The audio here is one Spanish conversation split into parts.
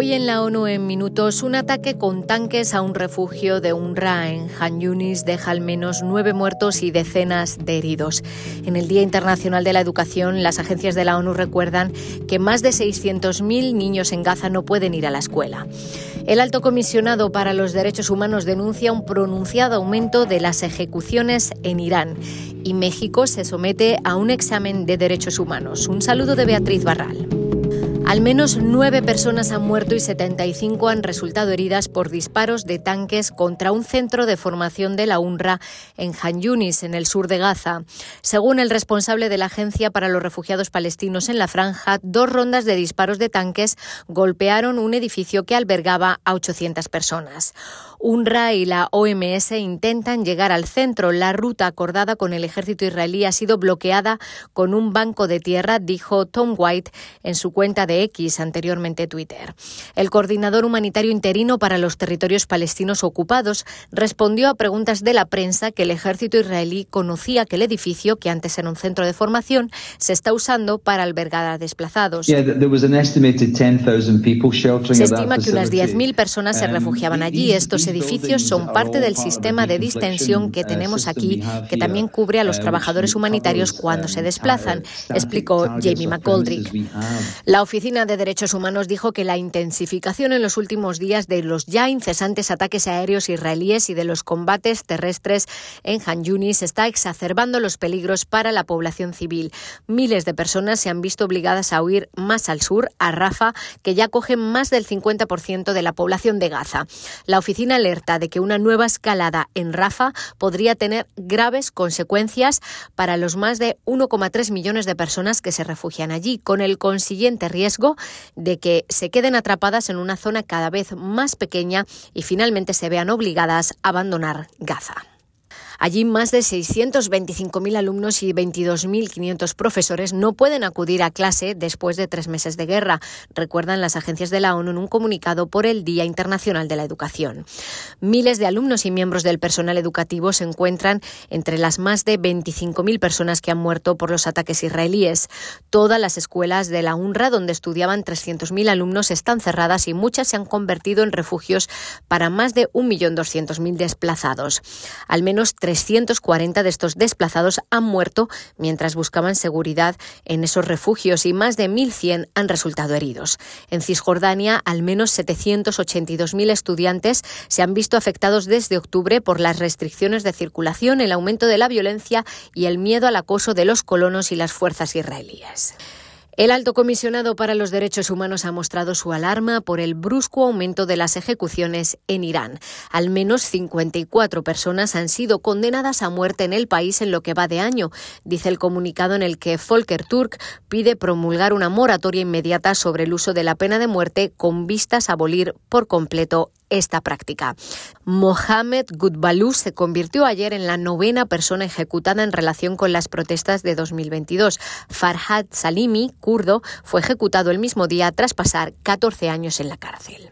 Hoy en la ONU en minutos, un ataque con tanques a un refugio de UNRWA en Han Yunis deja al menos nueve muertos y decenas de heridos. En el Día Internacional de la Educación, las agencias de la ONU recuerdan que más de 600.000 niños en Gaza no pueden ir a la escuela. El alto comisionado para los derechos humanos denuncia un pronunciado aumento de las ejecuciones en Irán y México se somete a un examen de derechos humanos. Un saludo de Beatriz Barral. Al menos nueve personas han muerto y 75 han resultado heridas por disparos de tanques contra un centro de formación de la UNRWA en Han Yunis, en el sur de Gaza. Según el responsable de la Agencia para los Refugiados Palestinos en la franja, dos rondas de disparos de tanques golpearon un edificio que albergaba a 800 personas. UNRWA y la OMS intentan llegar al centro. La ruta acordada con el ejército israelí ha sido bloqueada con un banco de tierra, dijo Tom White en su cuenta de X, anteriormente Twitter. El coordinador humanitario interino para los territorios palestinos ocupados respondió a preguntas de la prensa que el ejército israelí conocía que el edificio, que antes era un centro de formación, se está usando para albergar a desplazados. se estima que unas 10.000 personas se um, refugiaban allí. Estos edificios son parte del sistema de distensión que uh, tenemos aquí, que también cubre a los um, trabajadores humanitarios cuando se um, desplazan, explicó Jamie McGoldrick. La oficina Oficina de Derechos Humanos dijo que la intensificación en los últimos días de los ya incesantes ataques aéreos israelíes y de los combates terrestres en Han Yunis está exacerbando los peligros para la población civil. Miles de personas se han visto obligadas a huir más al sur, a Rafa, que ya coge más del 50% de la población de Gaza. La oficina alerta de que una nueva escalada en Rafa podría tener graves consecuencias para los más de 1,3 millones de personas que se refugian allí, con el consiguiente riesgo de que se queden atrapadas en una zona cada vez más pequeña y finalmente se vean obligadas a abandonar Gaza. Allí más de 625.000 alumnos y 22.500 profesores no pueden acudir a clase después de tres meses de guerra, recuerdan las agencias de la ONU en un comunicado por el Día Internacional de la Educación. Miles de alumnos y miembros del personal educativo se encuentran entre las más de 25.000 personas que han muerto por los ataques israelíes. Todas las escuelas de la UNRWA, donde estudiaban 300.000 alumnos, están cerradas y muchas se han convertido en refugios para más de 1.200.000 desplazados. Al menos 340 de estos desplazados han muerto mientras buscaban seguridad en esos refugios y más de 1.100 han resultado heridos. En Cisjordania, al menos 782.000 estudiantes se han visto afectados desde octubre por las restricciones de circulación, el aumento de la violencia y el miedo al acoso de los colonos y las fuerzas israelíes. El alto comisionado para los derechos humanos ha mostrado su alarma por el brusco aumento de las ejecuciones en Irán. Al menos 54 personas han sido condenadas a muerte en el país en lo que va de año, dice el comunicado en el que Volker Turk pide promulgar una moratoria inmediata sobre el uso de la pena de muerte con vistas a abolir por completo esta práctica. Mohamed Gudbalou se convirtió ayer en la novena persona ejecutada en relación con las protestas de 2022. Farhad Salimi, kurdo, fue ejecutado el mismo día tras pasar 14 años en la cárcel.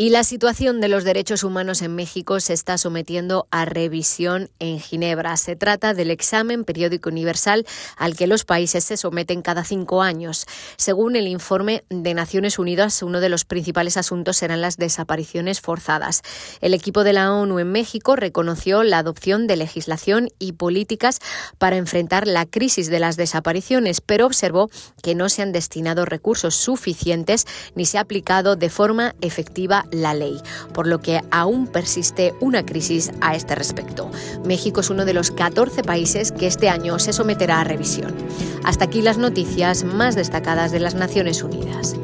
Y la situación de los derechos humanos en México se está sometiendo a revisión en Ginebra. Se trata del examen periódico universal al que los países se someten cada cinco años. Según el informe de Naciones Unidas, uno de los principales asuntos serán las desapariciones forzadas. El equipo de la ONU en México reconoció la adopción de legislación y políticas para enfrentar la crisis de las desapariciones, pero observó que no se han destinado recursos suficientes ni se ha aplicado de forma efectiva la ley, por lo que aún persiste una crisis a este respecto. México es uno de los 14 países que este año se someterá a revisión. Hasta aquí las noticias más destacadas de las Naciones Unidas.